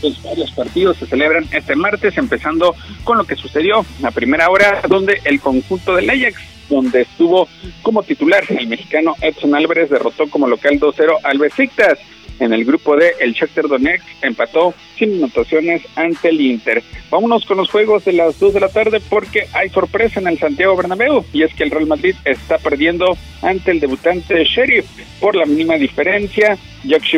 pues, varios partidos se celebran este martes, empezando con lo que sucedió la primera hora, donde el conjunto del Ajax donde estuvo como titular el mexicano Edson Álvarez derrotó como local 2-0 al Besiktas. En el grupo D, el Shakhtar Donetsk empató sin anotaciones ante el Inter. Vámonos con los juegos de las 2 de la tarde porque hay sorpresa en el Santiago Bernabéu y es que el Real Madrid está perdiendo ante el debutante Sheriff por la mínima diferencia.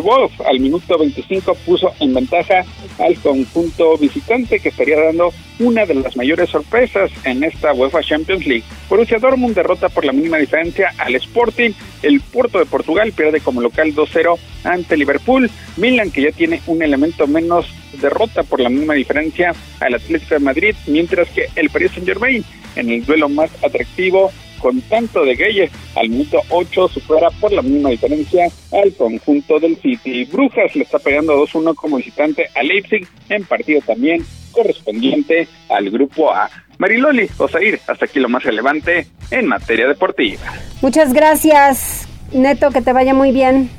Wolf al minuto 25 puso en ventaja al conjunto visitante que estaría dando una de las mayores sorpresas en esta UEFA Champions League. Borussia Dortmund derrota por la mínima diferencia al Sporting. El Puerto de Portugal pierde como local 2-0 ante Liverpool. Milan, que ya tiene un elemento menos, derrota por la misma diferencia al Atlético de Madrid, mientras que el Paris Saint-Germain, en el duelo más atractivo, con tanto de Gueye al minuto 8 supera por la misma diferencia al conjunto del City. Brujas le está pegando 2-1 como visitante a Leipzig en partido también correspondiente al grupo A. Mariloli, Osair, hasta aquí lo más relevante en materia deportiva. Muchas gracias, Neto, que te vaya muy bien.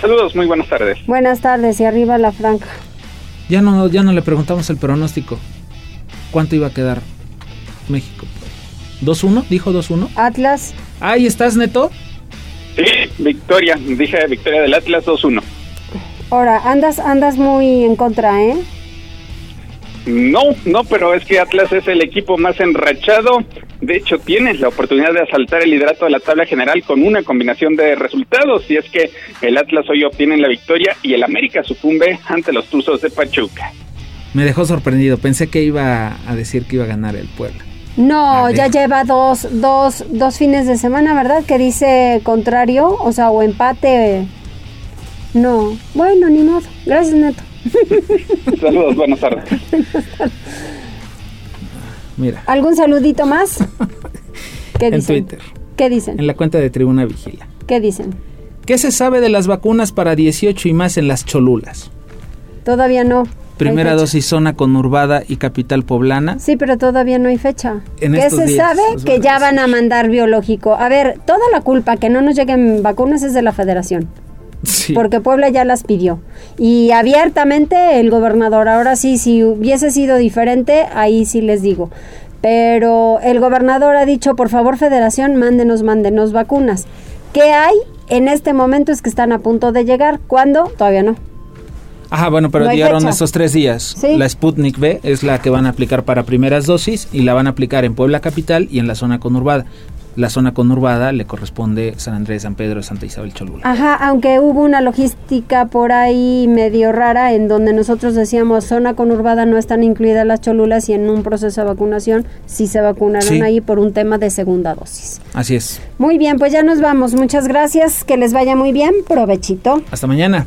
Saludos, muy buenas tardes. Buenas tardes y arriba la franca. Ya no, ya no le preguntamos el pronóstico. ¿Cuánto iba a quedar México? ¿2-1? ¿Dijo 2-1? Atlas. Ahí estás, Neto. Sí, victoria. Dije victoria del Atlas 2-1. Ahora, andas, andas muy en contra, ¿eh? No, no, pero es que Atlas es el equipo más enrachado. De hecho, tienes la oportunidad de asaltar el liderato de la tabla general con una combinación de resultados. Y es que el Atlas hoy obtiene la victoria y el América sucumbe ante los Tuzos de Pachuca. Me dejó sorprendido. Pensé que iba a decir que iba a ganar el Puebla. No, ya lleva dos, dos, dos fines de semana, ¿verdad? Que dice contrario, o sea, o empate. No, bueno, ni modo. Gracias, Neto. *laughs* Saludos, *laughs* buenas tardes. Mira. ¿Algún saludito más? *laughs* ¿Qué en dicen? Twitter. ¿Qué dicen? En la cuenta de Tribuna Vigila. ¿Qué dicen? ¿Qué se sabe de las vacunas para 18 y más en las Cholulas? Todavía no. Primera dosis zona conurbada y capital poblana. Sí, pero todavía no hay fecha. En ¿Qué se días, sabe? Que ya van a mandar biológico. A ver, toda la culpa que no nos lleguen vacunas es de la federación. Sí. Porque Puebla ya las pidió. Y abiertamente el gobernador, ahora sí, si hubiese sido diferente, ahí sí les digo. Pero el gobernador ha dicho, por favor, federación, mándenos, mándenos vacunas. ¿Qué hay? En este momento es que están a punto de llegar. ¿Cuándo? Todavía no. Ajá, bueno, pero No fecha. estos tres días. Sí. La Sputnik B es la que van a aplicar para primeras dosis y la van a aplicar en Puebla Capital y en la zona conurbada. La zona conurbada le corresponde San Andrés, San Pedro, Santa Isabel, Cholula. Ajá, aunque hubo una logística por ahí medio rara en donde nosotros decíamos zona conurbada no están incluidas las cholulas y en un proceso de vacunación sí se vacunaron Sí. ahí por un tema de segunda dosis. Así es. Muy bien, pues ya nos vamos. Muchas gracias, que les vaya muy bien. Provechito. Hasta mañana.